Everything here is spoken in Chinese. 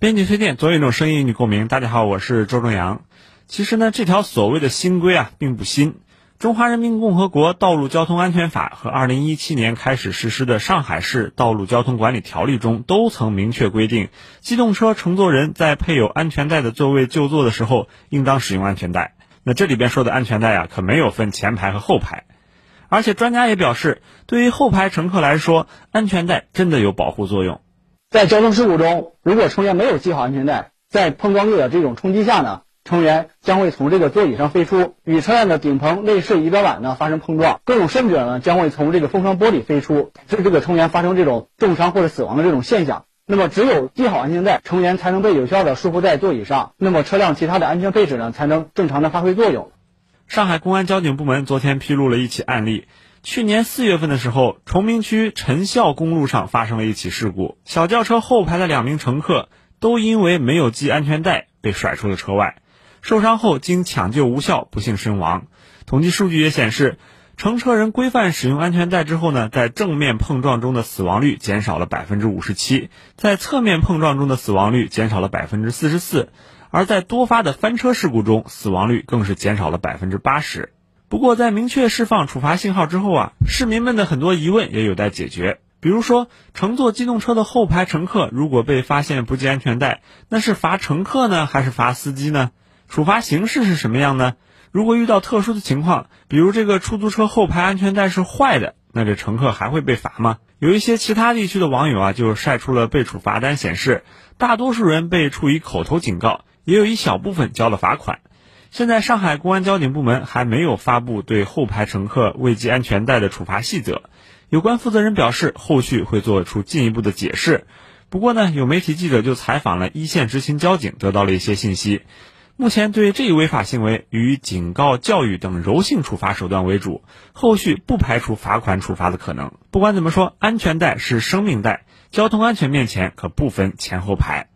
编辑推荐，总有一种声音与你共鸣。大家好，我是周正阳。其实呢，这条所谓的新规啊，并不新。中华人民共和国道路交通安全法和二零一七年开始实施的上海市道路交通管理条例中，都曾明确规定，机动车乘坐人在配有安全带的座位就坐的时候，应当使用安全带。那这里边说的安全带啊，可没有分前排和后排。而且专家也表示，对于后排乘客来说，安全带真的有保护作用。在交通事故中，如果成员没有系好安全带，在碰撞力的这种冲击下呢，成员将会从这个座椅上飞出，与车辆的顶棚内饰仪表板呢发生碰撞，更甚者呢将会从这个风窗玻璃飞出，致这个成员发生这种重伤或者死亡的这种现象。那么，只有系好安全带，成员才能被有效的束缚在座椅上，那么车辆其他的安全配置呢才能正常的发挥作用。上海公安交警部门昨天披露了一起案例。去年四月份的时候，崇明区陈孝公路上发生了一起事故，小轿车后排的两名乘客都因为没有系安全带被甩出了车外，受伤后经抢救无效，不幸身亡。统计数据也显示，乘车人规范使用安全带之后呢，在正面碰撞中的死亡率减少了百分之五十七，在侧面碰撞中的死亡率减少了百分之四十四，而在多发的翻车事故中，死亡率更是减少了百分之八十。不过，在明确释放处罚信号之后啊，市民们的很多疑问也有待解决。比如说，乘坐机动车的后排乘客如果被发现不系安全带，那是罚乘客呢，还是罚司机呢？处罚形式是什么样呢？如果遇到特殊的情况，比如这个出租车后排安全带是坏的，那这乘客还会被罚吗？有一些其他地区的网友啊，就晒出了被处罚单，显示大多数人被处以口头警告，也有一小部分交了罚款。现在上海公安交警部门还没有发布对后排乘客未系安全带的处罚细则，有关负责人表示，后续会做出进一步的解释。不过呢，有媒体记者就采访了一线执勤交警，得到了一些信息。目前对这一违法行为以警告、教育等柔性处罚手段为主，后续不排除罚款处罚的可能。不管怎么说，安全带是生命带，交通安全面前可不分前后排。